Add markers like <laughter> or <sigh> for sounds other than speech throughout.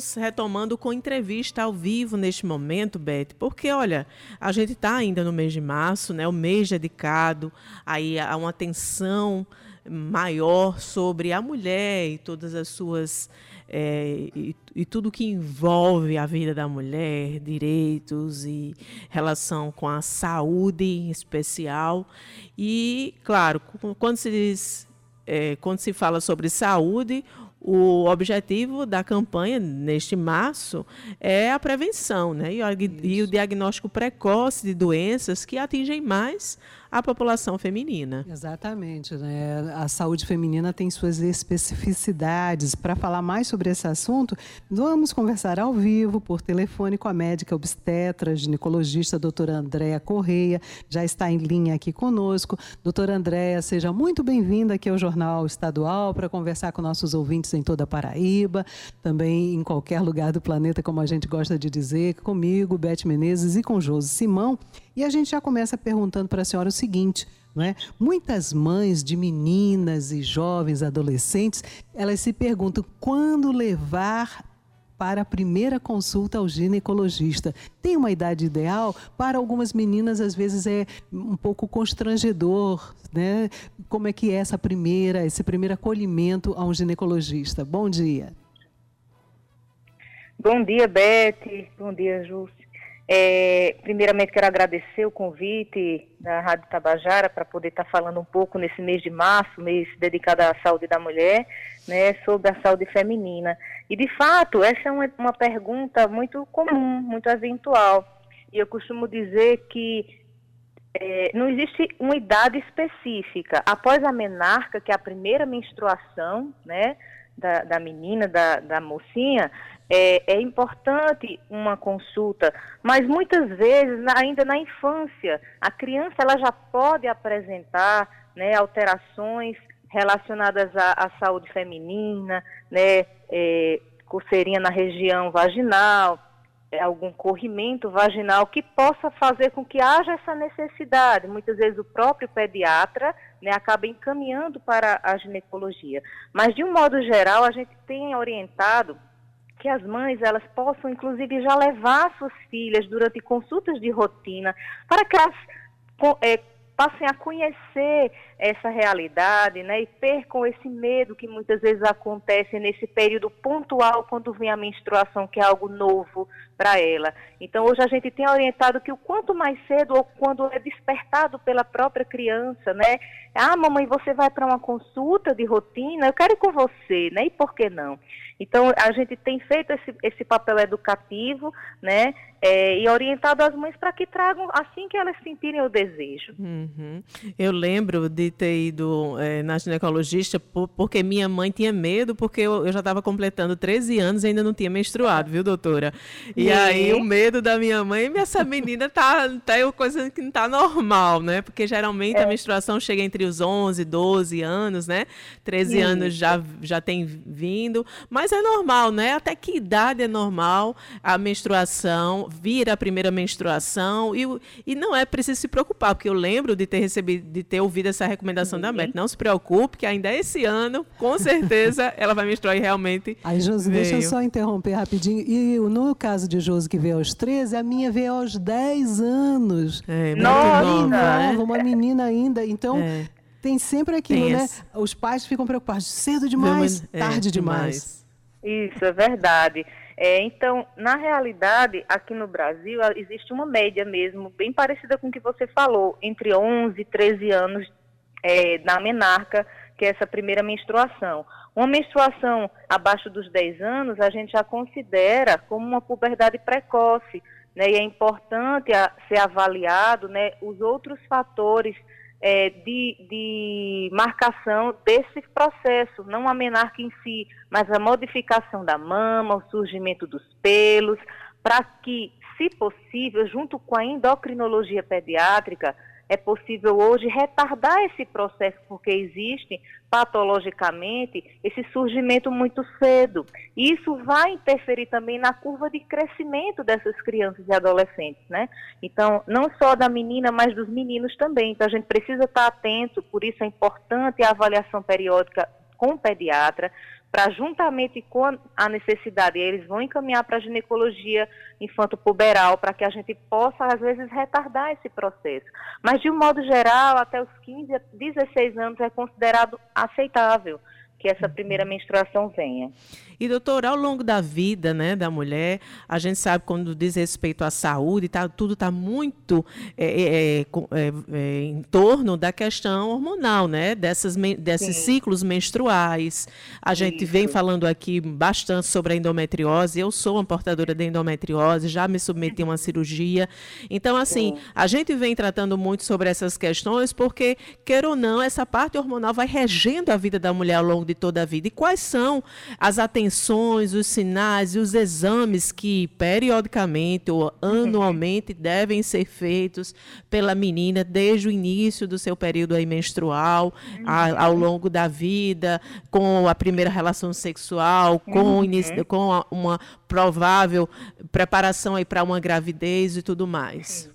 estamos retomando com entrevista ao vivo neste momento, Beth, porque olha, a gente está ainda no mês de março, né? O mês dedicado aí a uma atenção maior sobre a mulher e todas as suas é, e, e, tudo que envolve a vida da mulher, direitos e relação com a saúde em especial. E, claro, quando se diz, é, quando se fala sobre saúde, o objetivo da campanha neste março é a prevenção né? e, o, e o diagnóstico precoce de doenças que atingem mais a população feminina. Exatamente. Né? A saúde feminina tem suas especificidades. Para falar mais sobre esse assunto, vamos conversar ao vivo, por telefone, com a médica obstetra, ginecologista, doutora Andréa Correia. Já está em linha aqui conosco. Doutora Andréa, seja muito bem-vinda aqui ao Jornal Estadual para conversar com nossos ouvintes em toda a Paraíba, também em qualquer lugar do planeta, como a gente gosta de dizer, comigo, Beth Menezes e com Josi Simão. E a gente já começa perguntando para a senhora o seguinte, é? Muitas mães de meninas e jovens adolescentes, elas se perguntam quando levar para a primeira consulta ao ginecologista. Tem uma idade ideal? Para algumas meninas, às vezes, é um pouco constrangedor, né? Como é que é essa primeira, esse primeiro acolhimento a um ginecologista? Bom dia. Bom dia, Beth. Bom dia, Júcia. É, primeiramente, quero agradecer o convite da Rádio Tabajara para poder estar tá falando um pouco nesse mês de março, mês dedicado à saúde da mulher, né, sobre a saúde feminina. E, de fato, essa é uma, uma pergunta muito comum, muito eventual. E eu costumo dizer que é, não existe uma idade específica. Após a menarca, que é a primeira menstruação, né, da, da menina, da, da mocinha, é, é, importante uma consulta, mas muitas vezes, ainda na infância, a criança ela já pode apresentar né, alterações relacionadas à, à, saúde feminina, né, é, coceirinha na região vaginal, é, algum corrimento vaginal que possa fazer com que haja essa necessidade. Muitas vezes o próprio pediatra né, acaba encaminhando para a ginecologia. Mas, de um modo geral, a gente tem orientado que as mães elas possam, inclusive, já levar suas filhas durante consultas de rotina para que elas é, passem a conhecer essa realidade, né, e percam esse medo que muitas vezes acontece nesse período pontual quando vem a menstruação, que é algo novo para ela. Então, hoje a gente tem orientado que o quanto mais cedo ou quando é despertado pela própria criança, né, ah, mamãe, você vai para uma consulta de rotina, eu quero ir com você, né, e por que não? Então, a gente tem feito esse, esse papel educativo, né, é, e orientado as mães para que tragam assim que elas sentirem o desejo. Uhum. Eu lembro de ter ido é, na ginecologista por, porque minha mãe tinha medo, porque eu, eu já estava completando 13 anos e ainda não tinha menstruado, viu, doutora? E, e aí o medo da minha mãe, essa menina tá, tá uma coisa que não tá normal, né? Porque geralmente é. a menstruação chega entre os 11, 12 anos, né? 13 Isso. anos já, já tem vindo, mas é normal, né? Até que idade é normal a menstruação? vir a primeira menstruação e, e não é preciso se preocupar, porque eu lembro de ter recebido, de ter ouvido essa recomendação uhum. da Beth. Não se preocupe, que ainda esse ano, com certeza, <laughs> ela vai menstruar e realmente. Aí, Josi, veio. deixa eu só interromper rapidinho. E no caso de Josi, que veio aos 13, a minha veio aos 10 anos. É, muito Nossa, nova, né? uma menina ainda. Então, é. tem sempre aquilo, tem né? Esse... Os pais ficam preocupados. Cedo demais, é, tarde demais. demais. Isso, é verdade. É, então, na realidade, aqui no Brasil, existe uma média mesmo, bem parecida com o que você falou, entre 11 e 13 anos é, na menarca, que é essa primeira menstruação. Uma menstruação abaixo dos 10 anos, a gente já considera como uma puberdade precoce, né, e é importante a, ser avaliado né, os outros fatores é, de, de, marcação desse processo, não a menarca em si, mas a modificação da mama, o surgimento dos pelos, para que, se possível, junto com a endocrinologia pediátrica, é possível hoje retardar esse processo, porque existe patologicamente esse surgimento muito cedo. E isso vai interferir também na curva de crescimento dessas crianças e adolescentes, né? Então, não só da menina, mas dos meninos também. Então, a gente precisa estar atento, por isso é importante a avaliação periódica com o pediatra, para juntamente com a necessidade, eles vão encaminhar para a ginecologia infanto-puberal para que a gente possa, às vezes, retardar esse processo. Mas, de um modo geral, até os 15 a 16 anos é considerado aceitável que essa primeira menstruação venha. E, doutor, ao longo da vida né, da mulher, a gente sabe quando diz respeito à saúde, tá, tudo está muito é é, é, é, é, em torno da questão hormonal, né? Dessas, desses Sim. ciclos menstruais. A gente Isso. vem falando aqui bastante sobre a endometriose. Eu sou uma portadora de endometriose, já me submeti a uma cirurgia. Então, assim, Sim. a gente vem tratando muito sobre essas questões porque, quer ou não, essa parte hormonal vai regendo a vida da mulher ao longo de toda a vida. E quais são as atenções os sinais e os exames que periodicamente ou anualmente devem ser feitos pela menina desde o início do seu período menstrual, a, ao longo da vida, com a primeira relação sexual, com, uhum. início, com uma provável preparação aí para uma gravidez e tudo mais.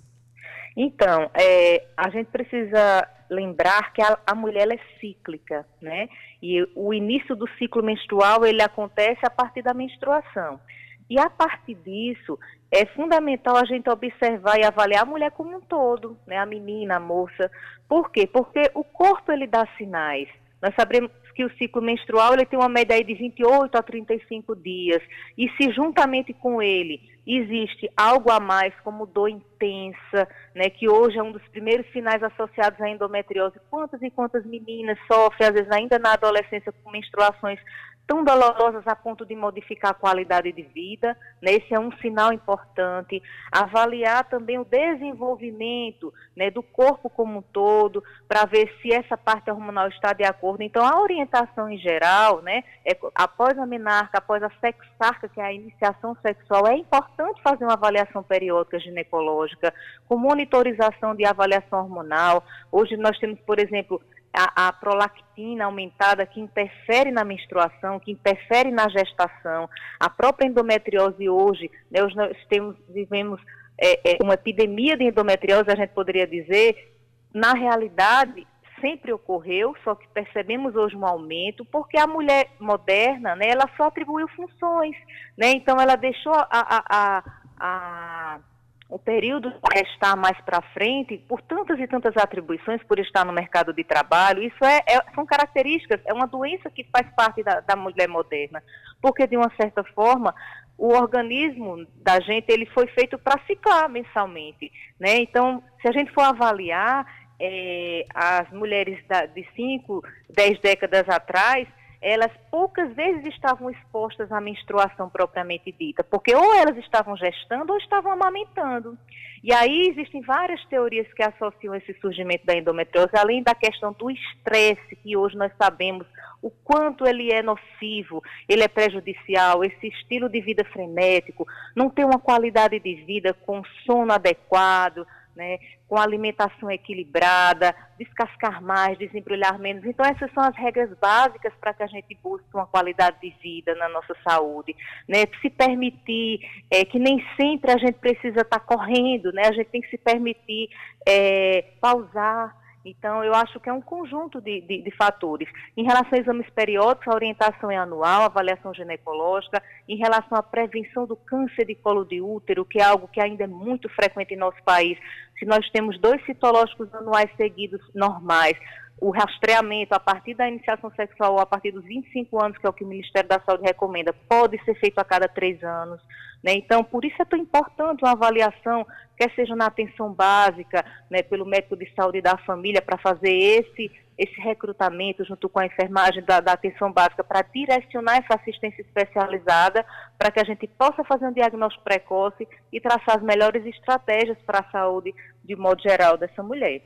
Então, é, a gente precisa lembrar que a, a mulher é cíclica, né? E o início do ciclo menstrual ele acontece a partir da menstruação. E a partir disso, é fundamental a gente observar e avaliar a mulher como um todo, né? A menina, a moça. Por quê? Porque o corpo ele dá sinais. Nós sabemos que o ciclo menstrual ele tem uma média de 28 a 35 dias. E se juntamente com ele existe algo a mais, como dor intensa, né, que hoje é um dos primeiros sinais associados à endometriose. Quantas e quantas meninas sofrem, às vezes ainda na adolescência, com menstruações tão dolorosas a ponto de modificar a qualidade de vida. Né? Esse é um sinal importante. Avaliar também o desenvolvimento né, do corpo como um todo, para ver se essa parte hormonal está de acordo. Então, a orientação em geral, né, é, após a menarca, após a sexarca, que é a iniciação sexual, é importante fazer uma avaliação periódica ginecológica, com monitorização de avaliação hormonal. Hoje nós temos, por exemplo, a, a, prolactina aumentada que interfere na menstruação, que interfere na gestação, a própria endometriose hoje, né, nós temos, vivemos é, é, uma epidemia de endometriose, a gente poderia dizer, na realidade sempre ocorreu, só que percebemos hoje um aumento, porque a mulher moderna, né, ela só atribuiu funções, né, então ela deixou a, a, a, a o período estar mais para frente, por tantas e tantas atribuições, por estar no mercado de trabalho, isso é, é são características, é uma doença que faz parte da, da, mulher moderna, porque de uma certa forma o organismo da gente ele foi feito para ciclar mensalmente, né? Então, se a gente for avaliar é, as mulheres da, de 5, 10 décadas atrás, elas poucas vezes estavam expostas à menstruação propriamente dita, porque ou elas estavam gestando ou estavam amamentando. E aí existem várias teorias que associam esse surgimento da endometriose, além da questão do estresse, que hoje nós sabemos o quanto ele é nocivo, ele é prejudicial, esse estilo de vida frenético, não ter uma qualidade de vida com sono adequado, né, com alimentação equilibrada, descascar mais, desembrulhar menos. Então, essas são as regras básicas para que a gente busque uma qualidade de vida na nossa saúde. Né? Se permitir, é, que nem sempre a gente precisa estar tá correndo, né? a gente tem que se permitir é, pausar, então, eu acho que é um conjunto de, de, de, fatores. Em relação a exames periódicos, a orientação é anual, avaliação ginecológica. Em relação à prevenção do câncer de colo de útero, que é algo que ainda é muito frequente em nosso país, se nós temos dois citológicos anuais seguidos normais, o rastreamento a partir da iniciação sexual ou a partir dos 25 anos, que é o que o Ministério da Saúde recomenda, pode ser feito a cada três anos. Né? Então, por isso é tão importante uma avaliação, quer seja na atenção básica, né, pelo médico de saúde da família, para fazer esse, esse recrutamento junto com a enfermagem da, da atenção básica, para direcionar essa assistência especializada, para que a gente possa fazer um diagnóstico precoce e traçar as melhores estratégias para a saúde de modo geral dessa mulher.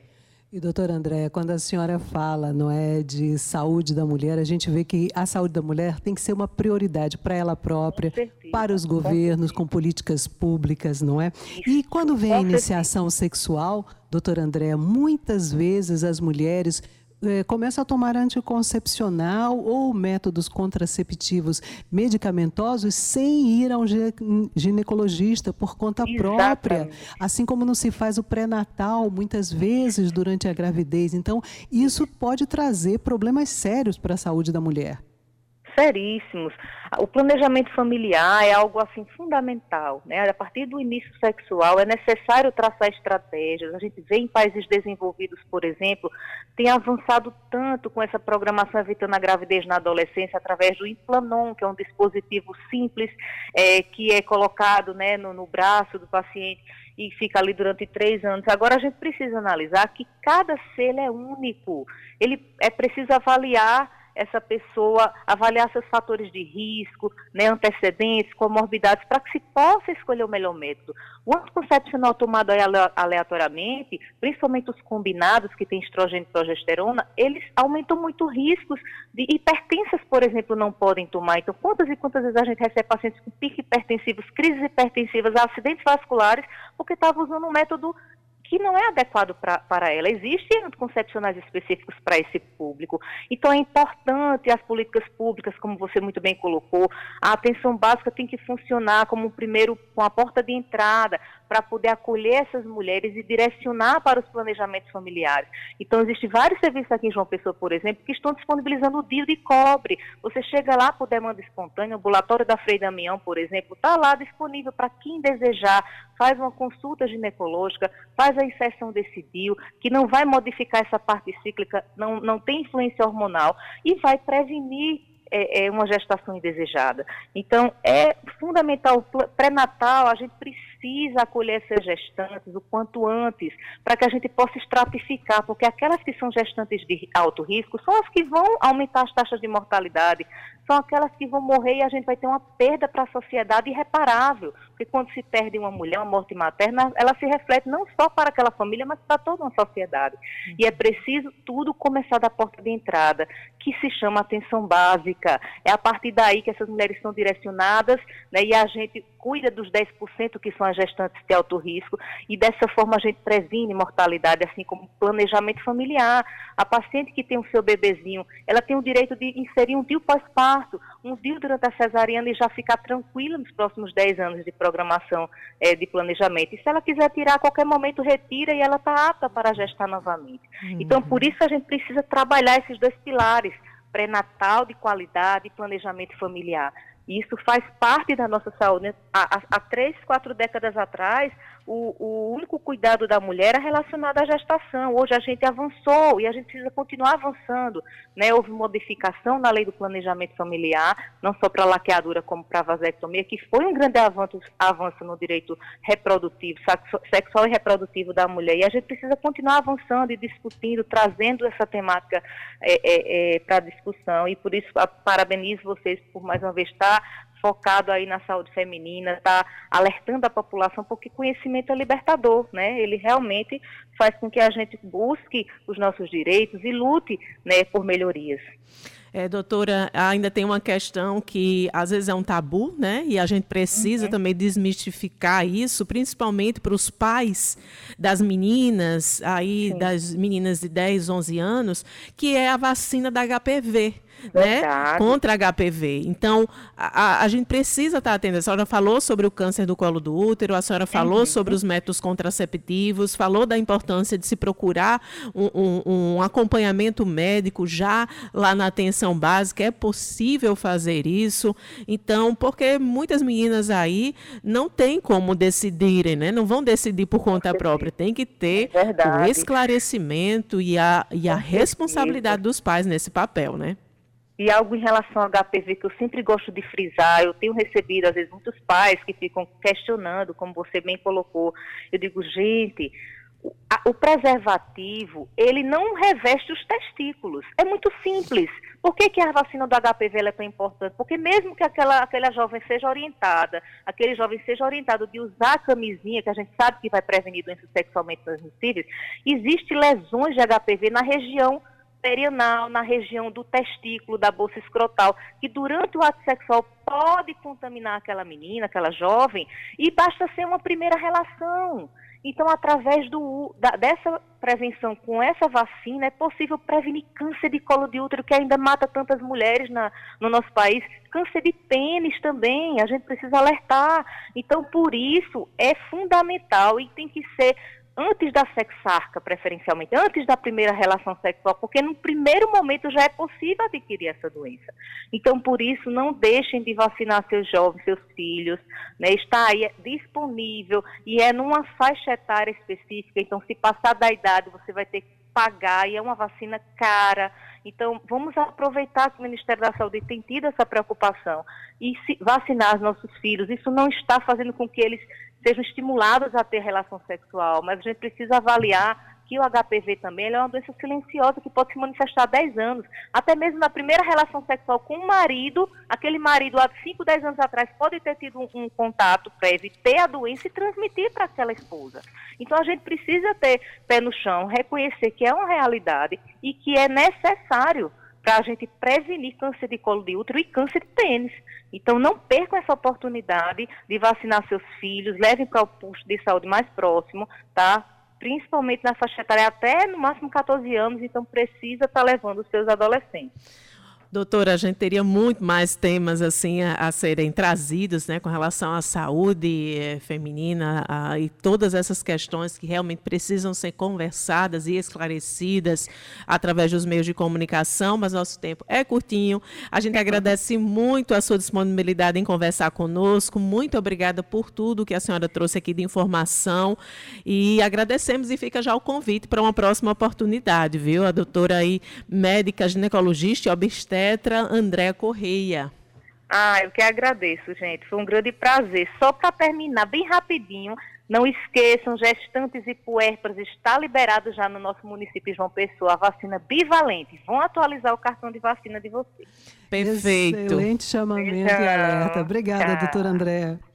E doutora André, quando a senhora fala, não é, de saúde da mulher, a gente vê que a saúde da mulher tem que ser uma prioridade para ela própria, para os governos, com políticas públicas, não é? E quando vem a iniciação sexual, doutora André, muitas vezes as mulheres é, começa a tomar anticoncepcional ou métodos contraceptivos medicamentosos sem ir ao ginecologista por conta Exatamente. própria, assim como não se faz o pré-natal muitas vezes durante a gravidez. Então, isso pode trazer problemas sérios para a saúde da mulher. Seríssimos. O planejamento familiar é algo assim fundamental, né? A partir do início sexual é necessário traçar estratégias. A gente vê em países desenvolvidos, por exemplo, tem avançado tanto com essa programação evitando a gravidez na adolescência através do Implanon, que é um dispositivo simples é, que é colocado né, no, no braço do paciente e fica ali durante três anos. Agora a gente precisa analisar que cada ser é único. Ele é preciso avaliar essa pessoa avaliar seus fatores de risco, né, antecedentes, comorbidades, para que se possa escolher o melhor método. O anticoncepcional tomado aleatoriamente, principalmente os combinados que têm estrogênio e progesterona, eles aumentam muito riscos de hipertensas, por exemplo, não podem tomar. Então, quantas e quantas vezes a gente recebe pacientes com pico hipertensivos, crises hipertensivas, acidentes vasculares, porque estava usando um método que não é adequado pra, para ela. Existem anticoncepcionais específicos para esse público. Então é importante as políticas públicas, como você muito bem colocou, a atenção básica tem que funcionar como um primeiro, com a porta de entrada, para poder acolher essas mulheres e direcionar para os planejamentos familiares. Então, existem vários serviços aqui em João Pessoa, por exemplo, que estão disponibilizando o DIU de cobre. Você chega lá por demanda espontânea, o ambulatório da Frei Damião, por exemplo, está lá disponível para quem desejar, faz uma consulta ginecológica, faz a inserção desse DIU, que não vai modificar essa parte cíclica, não, não tem influência hormonal, e vai prevenir é, é uma gestação indesejada. Então, é fundamental, pré-natal, a gente precisa acolher essas gestantes o quanto antes, para que a gente possa estratificar, porque aquelas que são gestantes de alto risco são as que vão aumentar as taxas de mortalidade, são aquelas que vão morrer e a gente vai ter uma perda para a sociedade irreparável. Porque quando se perde uma mulher, uma morte materna, ela se reflete não só para aquela família, mas para toda uma sociedade. E é preciso tudo começar da porta de entrada, que se chama atenção básica. É a partir daí que essas mulheres são direcionadas né, e a gente cuida dos 10% que são as gestantes de alto risco e dessa forma a gente previne mortalidade, assim como planejamento familiar. A paciente que tem o seu bebezinho, ela tem o direito de inserir um DIU pós-parto, um DIU durante a cesariana e já ficar tranquila nos próximos 10 anos de programação é, de planejamento. E se ela quiser tirar a qualquer momento, retira e ela está apta para gestar novamente. Uhum. Então, por isso a gente precisa trabalhar esses dois pilares, pré-natal de qualidade e planejamento familiar. Isso faz parte da nossa saúde. Há, há três, quatro décadas atrás, o, o, único cuidado da mulher era relacionado à gestação. Hoje a gente avançou e a gente precisa continuar avançando. Né? Houve modificação na lei do planejamento familiar, não só para laqueadura como para vasectomia, que foi um grande avanço, avanço no direito reprodutivo, sexual e reprodutivo da mulher. E a gente precisa continuar avançando e discutindo, trazendo essa temática é, é, é, para discussão. E por isso parabenizo vocês por mais uma vez estar focado aí na saúde feminina, está alertando a população, porque conhecimento é libertador, né? Ele realmente faz com que a gente busque os nossos direitos e lute né, por melhorias. É, doutora, ainda tem uma questão que às vezes é um tabu, né? E a gente precisa uhum. também desmistificar isso, principalmente para os pais das meninas, aí Sim. das meninas de 10, 11 anos, que é a vacina da HPV né, contra HPV. Então, a, a, gente precisa estar atenta. A senhora falou sobre o câncer do colo do útero, a senhora falou uhum. sobre os métodos contraceptivos, falou da importância de se procurar um, um, um acompanhamento médico já lá na atenção básica. É possível fazer isso. Então, porque muitas meninas aí não têm como decidirem, né? Não vão decidir por conta própria. Tem que ter é o esclarecimento e a, e a responsabilidade dos pais nesse papel, né? E algo em relação ao HPV que eu sempre gosto de frisar, eu tenho recebido, às vezes, muitos pais que ficam questionando, como você bem colocou. Eu digo, gente, o, a, o preservativo, ele não reveste os testículos. É muito simples. Por que, que a vacina do HPV é tão importante? Porque mesmo que aquela, aquela jovem seja orientada, aquele jovem seja orientado de usar a camisinha, que a gente sabe que vai prevenir doenças sexualmente transmissíveis, existem lesões de HPV na região perianal, na região do testículo, da bolsa escrotal, que durante o ato sexual pode contaminar aquela menina, aquela jovem, e basta ser uma primeira relação. Então, através do, da, dessa prevenção com essa vacina, é possível prevenir câncer de colo de útero, que ainda mata tantas mulheres na, no nosso país, câncer de pênis também, a gente precisa alertar. Então, por isso, é fundamental e tem que ser antes da sexarca, preferencialmente, antes da primeira relação sexual, porque no primeiro momento já é possível adquirir essa doença. Então, por isso, não deixem de vacinar seus jovens, seus filhos, né? está aí disponível e é numa faixa etária específica, então se passar da idade você vai ter que pagar e é uma vacina cara. Então, vamos aproveitar que o Ministério da Saúde tem tido essa preocupação e vacinar os nossos filhos. Isso não está fazendo com que eles sejam estimulados a ter relação sexual, mas a gente precisa avaliar que o HPV também é uma doença silenciosa que pode se manifestar há 10 anos. Até mesmo na primeira relação sexual com o marido, aquele marido há 5, 10 anos atrás pode ter tido um, um contato prévio, ter a doença e transmitir para aquela esposa. Então a gente precisa ter pé no chão, reconhecer que é uma realidade e que é necessário para a gente prevenir câncer de colo de útero e câncer de pênis. Então, não percam essa oportunidade de vacinar seus filhos, levem para o posto de saúde mais próximo, tá? Principalmente na faixa etária até no máximo 14 anos, então precisa estar tá levando os seus adolescentes. Doutora, a gente teria muito mais temas assim a, a serem trazidos, né, com relação à saúde eh, feminina a, e todas essas questões que realmente precisam ser conversadas e esclarecidas através dos meios de comunicação, mas nosso tempo é curtinho. A gente agradece muito a sua disponibilidade em conversar conosco. Muito obrigada por tudo que a senhora trouxe aqui de informação e agradecemos e fica já o convite para uma próxima oportunidade, viu? A doutora aí, médica ginecologista e obstétrica obstetra André Correia. Ah, eu que agradeço, gente. Foi um grande prazer. Só para terminar, bem rapidinho, não esqueçam, gestantes e puérperas está liberado já no nosso município de João Pessoa a vacina bivalente. Vão atualizar o cartão de vacina de vocês. Perfeito. Excelente chamamento Tchau. e alerta. Obrigada, Tchau. doutora Andréa.